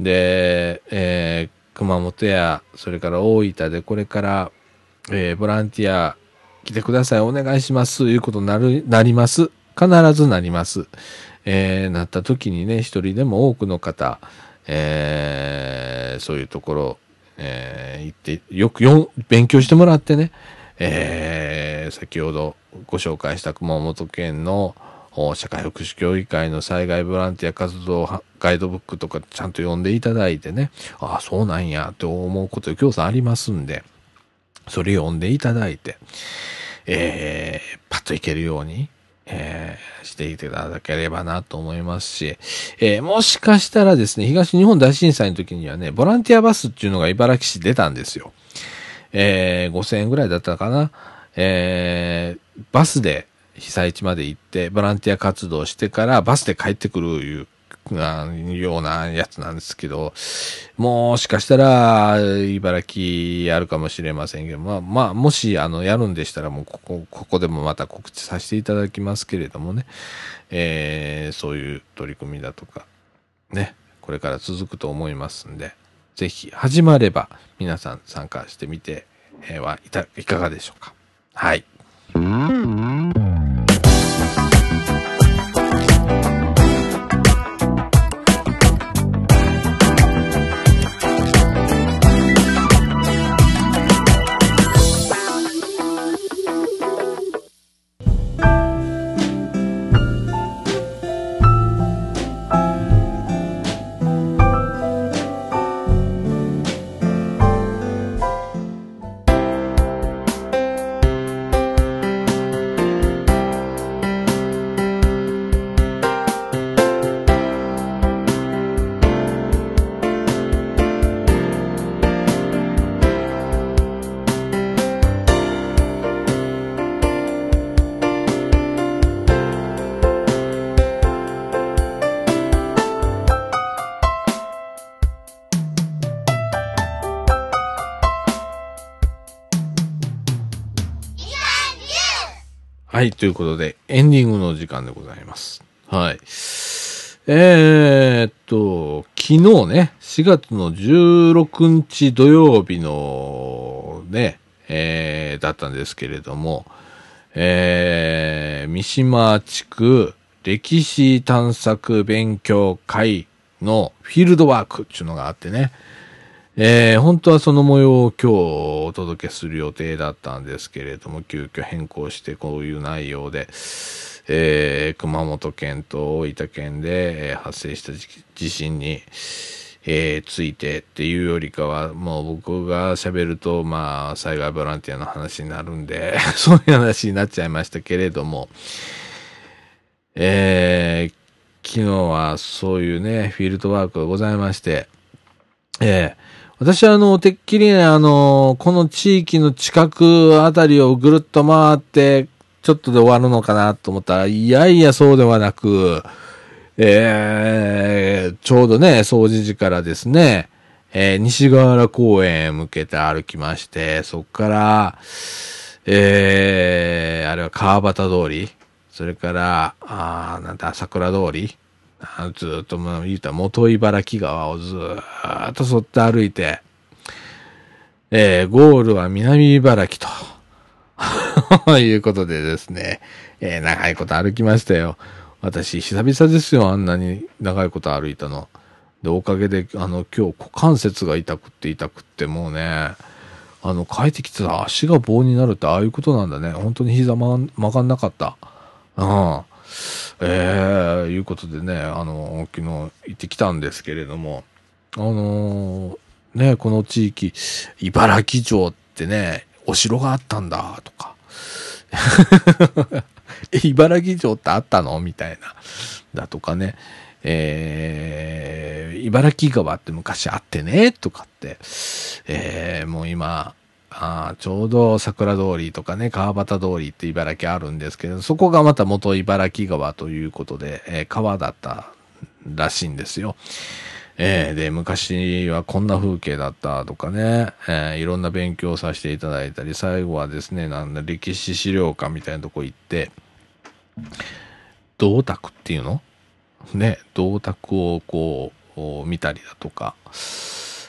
う。で、えー、熊本や、それから大分でこれから、えー、ボランティア来てください、お願いします、いうことになる、なります。必ずなります。えー、なった時にね、一人でも多くの方、えー、そういうところ、えー、行って、よくよ勉強してもらってね、えー、先ほどご紹介した熊本県の社会福祉協議会の災害ボランティア活動ガイドブックとかちゃんと読んでいただいてね、ああ、そうなんやって思うこと今日さんありますんで、それ読んでいただいて、えー、パッといけるように、えー、していただければなと思いますし、えー、もしかしたらですね、東日本大震災の時にはね、ボランティアバスっていうのが茨城市出たんですよ。えー、5000円ぐらいだったかな。えー、バスで被災地まで行って、ボランティア活動してからバスで帰ってくるいうなようなやつなんですけど、もしかしたら、茨城あるかもしれませんけど、まあ、まあ、もし、あの、やるんでしたら、もう、ここ、ここでもまた告知させていただきますけれどもね、えー、そういう取り組みだとか、ね、これから続くと思いますんで、ぜひ、始まれば、皆さん参加してみてはいた、いかがでしょうか。はい。はい、ということで、エンディングの時間でございます。はい。えー、っと、昨日ね、4月の16日土曜日のね、えー、だったんですけれども、えー、三島地区歴史探索勉強会のフィールドワークっていうのがあってね、えー、本当はその模様を今日お届けする予定だったんですけれども、急遽変更してこういう内容で、えー、熊本県と大分県で発生した地震に、えー、ついてっていうよりかは、もう僕が喋ると、まあ、災害ボランティアの話になるんで、[laughs] そういう話になっちゃいましたけれども、えー、昨日はそういうね、フィールドワークがございまして、えー、私はあの、てっきりね、あの、この地域の近くあたりをぐるっと回って、ちょっとで終わるのかなと思ったら、いやいやそうではなく、えー、ちょうどね、掃除時からですね、えー、西河原公園へ向けて歩きまして、そっから、えー、あれは川端通り、それから、あなんだ、桜通り、ずっと、まあ、言うたら元茨城川をずっと沿って歩いて、えー、ゴールは南茨城と [laughs] いうことでですね、えー、長いこと歩きましたよ。私、久々ですよ、あんなに長いこと歩いたの。で、おかげで、あの、今日股関節が痛くって痛くってもうね、あの、帰ってきてた足が棒になるってああいうことなんだね。本当に膝曲がんなかった。うん。えー、いうことでね、あの、昨日行ってきたんですけれども、あのーね、この地域、茨城城ってね、お城があったんだ、とか。[laughs] 茨城城ってあったの？みたいな。だとかね。えー、茨城川って昔あってね、とかって。えー、もう今、あちょうど桜通りとかね、川端通りって茨城あるんですけど、そこがまた元茨城川ということで、えー、川だったらしいんですよ。えー、で、昔はこんな風景だったとかね、えー、いろんな勉強させていただいたり、最後はですね、なんだ、歴史資料館みたいなとこ行って、銅鐸っていうの？ね、銅鐸をこう、見たりだとか、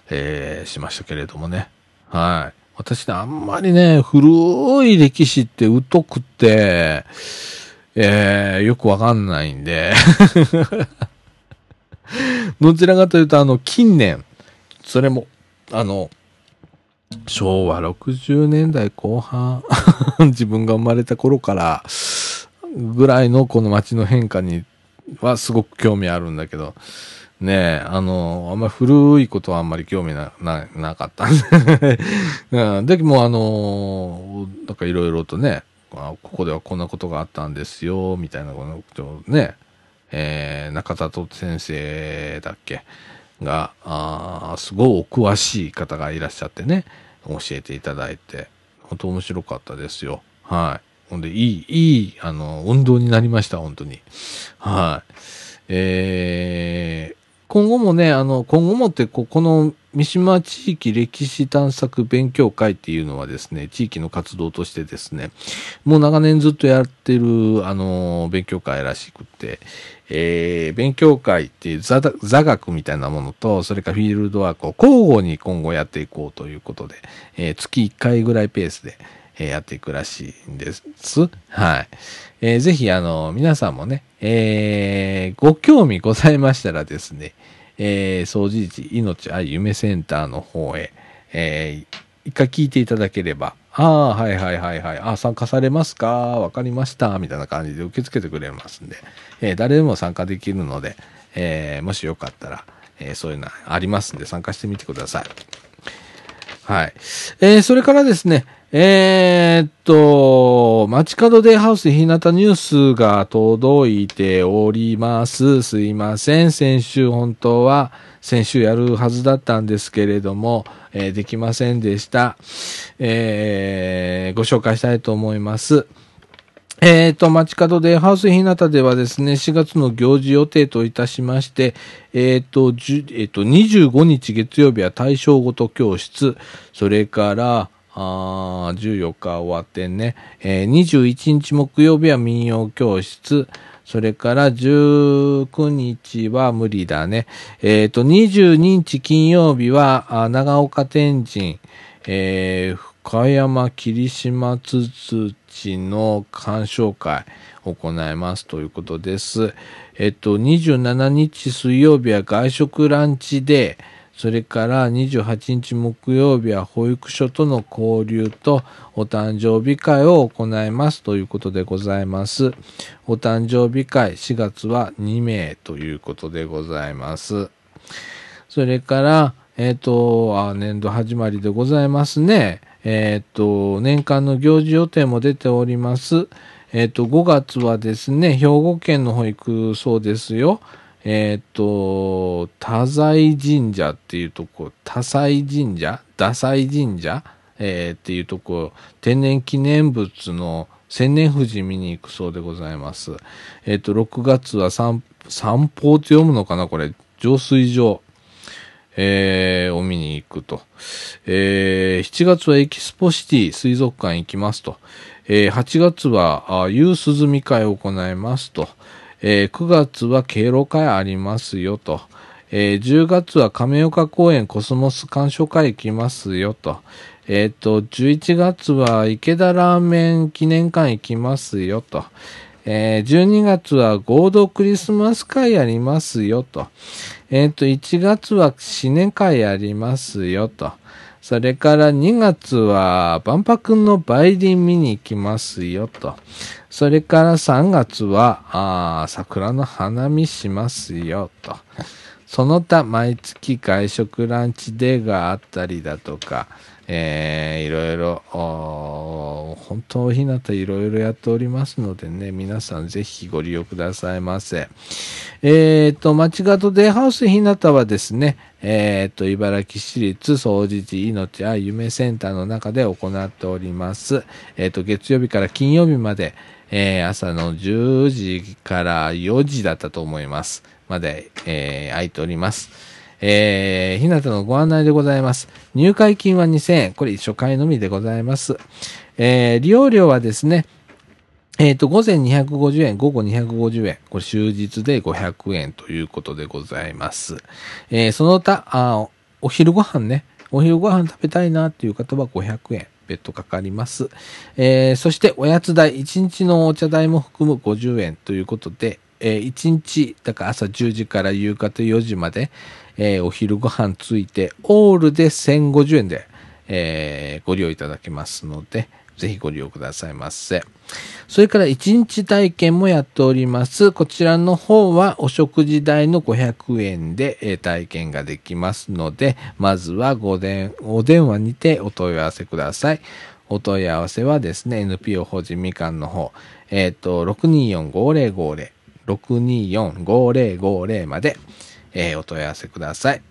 えー、しましたけれどもね。はい。私ね、あんまりね、古い歴史って疎くて、えー、よくわかんないんで。[laughs] どちらかというと、あの、近年、それも、あの、昭和60年代後半。[laughs] 自分が生まれた頃からぐらいのこの街の変化にはすごく興味あるんだけど、ねえ、あの、あんまり古いことはあんまり興味な、な、なかったんで [laughs] うん。でもあの、なんかいろいろとね、ここではこんなことがあったんですよ、みたいなことをね、えー、中里先生だっけが、あすごいお詳しい方がいらっしゃってね、教えていただいて、本当面白かったですよ。はい。ほんで、いい、いい、あの、運動になりました、本当に。はい。えー、今後もね、あの、今後もってこ、この三島地域歴史探索勉強会っていうのはですね、地域の活動としてですね、もう長年ずっとやってる、あの、勉強会らしくて、えー、勉強会っていう座座学みたいなものと、それからフィールドワークを交互に今後やっていこうということで、えー、月1回ぐらいペースで、えやっていくらしいんです。はい。えー、ぜひ、あの、皆さんもね、えー、ご興味ございましたらですね、えー、掃除時命愛夢センターの方へ、えー、一回聞いていただければ、ああ、はいはいはいはい、あ参加されますか？わかりましたみたいな感じで受け付けてくれますんで、えー、誰でも参加できるので、えー、もしよかったら、えー、そういうのありますんで参加してみてください。はい。えー、それからですね、えー、っと、街角デイハウス日向ニュースが届いております。すいません。先週本当は、先週やるはずだったんですけれども、えー、できませんでした。えー、ご紹介したいと思います。えっ、と、街角でハウス日向ではですね、4月の行事予定といたしまして、えっ、と、えっ、ー、と、25日月曜日は対象ごと教室、それから、あ14日終わってね、えー、21日木曜日は民謡教室、それから19日は無理だね。えっ、ー、と、22日金曜日は長岡天神、えー、深山霧島つつちの鑑賞会行いますということです。えっと、27日水曜日は外食ランチで、それから28日木曜日は保育所との交流とお誕生日会を行いますということでございます。お誕生日会4月は2名ということでございます。それから、えっ、ー、とあ、年度始まりでございますね。えっ、ー、と、年間の行事予定も出ております。えっ、ー、と、5月はですね、兵庫県の保育そうですよ。えっ、ー、と、多財神社っていうとこ、多祭神社？多祭神社？えー、っていうとこ、天然記念物の千年富士見に行くそうでございます。えっ、ー、と、6月は散散歩って読むのかなこれ、浄水場。えー、を見に行くと。えー、7月はエキスポシティ水族館行きますと。えー、8月は、あ夕涼み会を行いますと。えー、9月は敬老会ありますよと。えー、10月は亀岡公園コスモス鑑賞会行きますよと。えっ、ー、と、11月は池田ラーメン記念館行きますよと。えー、12月は合同クリスマス会ありますよと。えっ、ー、と、1月は新年会ありますよと。それから2月は万博の梅林見に行きますよと。それから3月は、あ桜の花見しますよ、と。その他、毎月外食ランチデーがあったりだとか、えー、いろいろ、本当おひなたいろいろやっておりますのでね、皆さんぜひご利用くださいませ。えっ、ー、と、町方デイハウスひなたはですね、えっ、ー、と、茨城市立総除寺命愛夢センターの中で行っております。えっ、ー、と、月曜日から金曜日まで、えー、朝の10時から4時だったと思います。まで、えー、空いております。えー、ひなたのご案内でございます。入会金は2000円。これ初回のみでございます。えー、利用料はですね、えっ、ー、と、午前250円、午後250円。これ終日で500円ということでございます。えー、その他、あお昼ご飯ね。お昼ご飯食べたいなっていう方は500円。別途かかります。えー、そしておやつ代、1日のお茶代も含む50円ということで、えー、1日、だから朝10時から夕方4時まで、えー、お昼ご飯ついて、オールで1050円で、えー、ご利用いただけますので、ぜひご利用くださいませ。それから1日体験もやっております。こちらの方はお食事代の500円で、体験ができますので、まずはごでお電話にてお問い合わせください。お問い合わせはですね、NPO 法人みかんの方、えっ、ー、と、624-5050、624-5050まで、えー、お問い合わせください。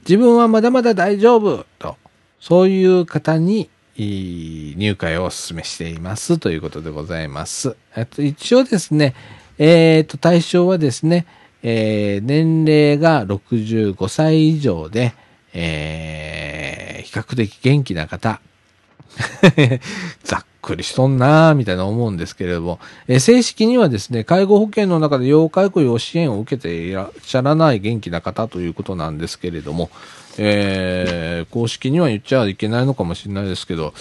自分はまだまだ大丈夫と、そういう方に入会をお勧めしていますということでございます。と一応ですね、えっ、ー、と、対象はですね、えー、年齢が65歳以上で、えー、比較的元気な方、[laughs] ざっくりしとんなーみたいな思うんですけれども、えー、正式にはですね、介護保険の中で要介護要支援を受けていらっしゃらない元気な方ということなんですけれども、えー、公式には言っちゃいけないのかもしれないですけど、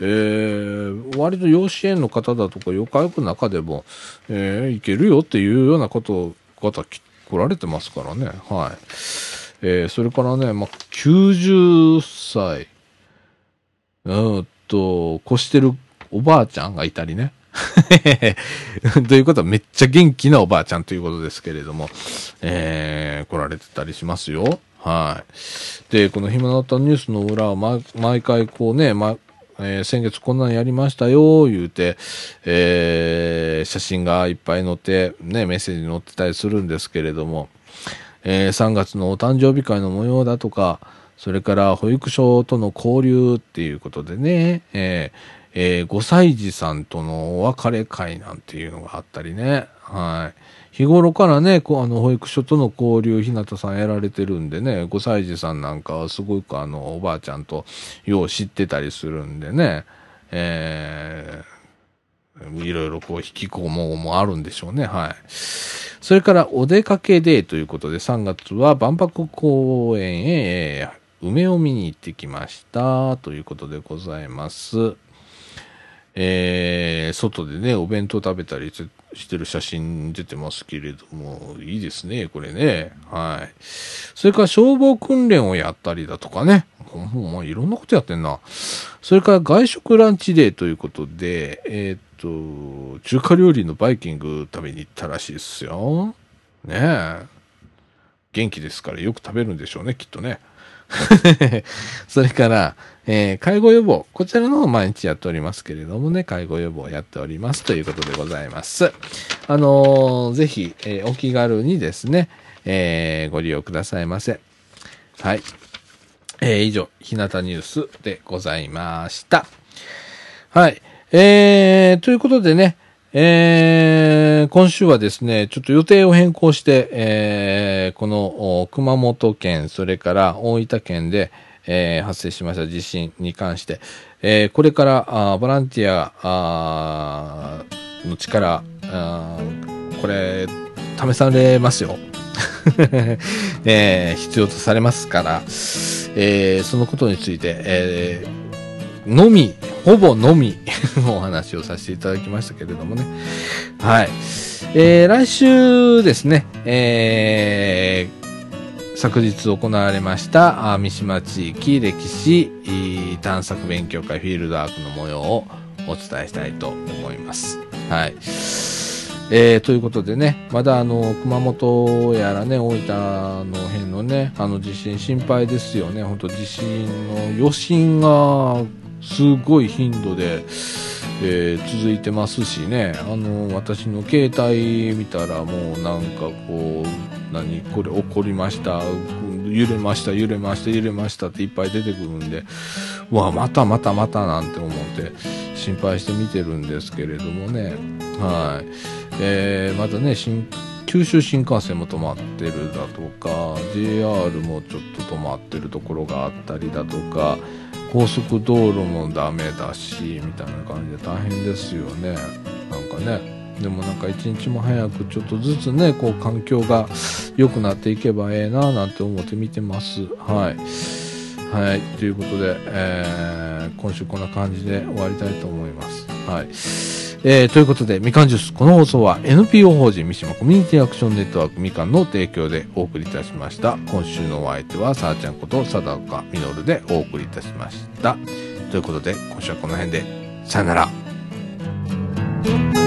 えー、割と養子縁の方だとか、要介護の中でも、えー、いけるよっていうようなこと方来られてますからね。はい。えー、それからね、まあ、90歳、うんと、越してるおばあちゃんがいたりね。[laughs] ということはめっちゃ元気なおばあちゃんということですけれども、えー、来られてたりしますよ。はい。で、この暇なったニュースの裏は、毎回こうね、ま、えー、先月こんなんやりましたよ、言うて、えー、写真がいっぱい載って、ね、メッセージ載ってたりするんですけれども、えー、3月のお誕生日会の模様だとか、それから保育所との交流っていうことでね、えーえー、5歳児さんとのお別れ会なんていうのがあったりね、はい。日頃からね、こう、あの、保育所との交流、ひなたさんやられてるんでね、5歳児さんなんかはすごくあの、おばあちゃんとよう知ってたりするんでね、えー、いろいろこう、引きこももあるんでしょうね、はい。それから、お出かけデーということで、3月は万博公園へ、梅を見に行ってきました、ということでございます。えー、外でね、お弁当食べたりしてる写真出てますけれども、いいですね、これね。はい。それから消防訓練をやったりだとかね。もういろんなことやってんな。それから外食ランチデーということで、えー、っと、中華料理のバイキング食べに行ったらしいですよ。ねえ。元気ですからよく食べるんでしょうね、きっとね。[laughs] それから、えー、介護予防。こちらの方毎日やっておりますけれどもね、介護予防やっておりますということでございます。あのー、ぜひ、えー、お気軽にですね、えー、ご利用くださいませ。はい。えー、以上、日向ニュースでございました。はい。えー、ということでね、えー、今週はですね、ちょっと予定を変更して、えー、この熊本県、それから大分県で、えー、発生しました地震に関して、えー、これからあボランティアの力あこれ試されますよ、[laughs] えー、必要とされますから、えー、そのことについて、えー、のみほぼのみ [laughs] お話をさせていただきましたけれどもね。はい。えー、来週ですね、えー、昨日行われました三島地域歴史探索勉強会フィールドアークの模様をお伝えしたいと思います。はい。えー、ということでね、まだあの、熊本やらね、大分の辺のね、あの地震心配ですよね。本当地震の余震がすごい頻度で、えー、続いてますしね、あの、私の携帯見たらもうなんかこう、何、これ起こりました、揺れました、揺れました、揺れましたっていっぱい出てくるんで、うわ、またまたまたなんて思って心配して見てるんですけれどもね、はい。えー、またね九州新幹線も止まってるだとか JR もちょっと止まってるところがあったりだとか高速道路もダメだしみたいな感じで大変ですよね。なんかね。でもなんか一日も早くちょっとずつねこう環境が良くなっていけばええななんて思って見てます。はい。はい。ということで、えー、今週こんな感じで終わりたいと思います。はい。えー、ということで、みかんジュース、この放送は NPO 法人三島コミュニティアクションネットワークみかんの提供でお送りいたしました。今週のお相手は、さあちゃんこと佐田岡みのるでお送りいたしました。ということで、今週はこの辺で、さよなら。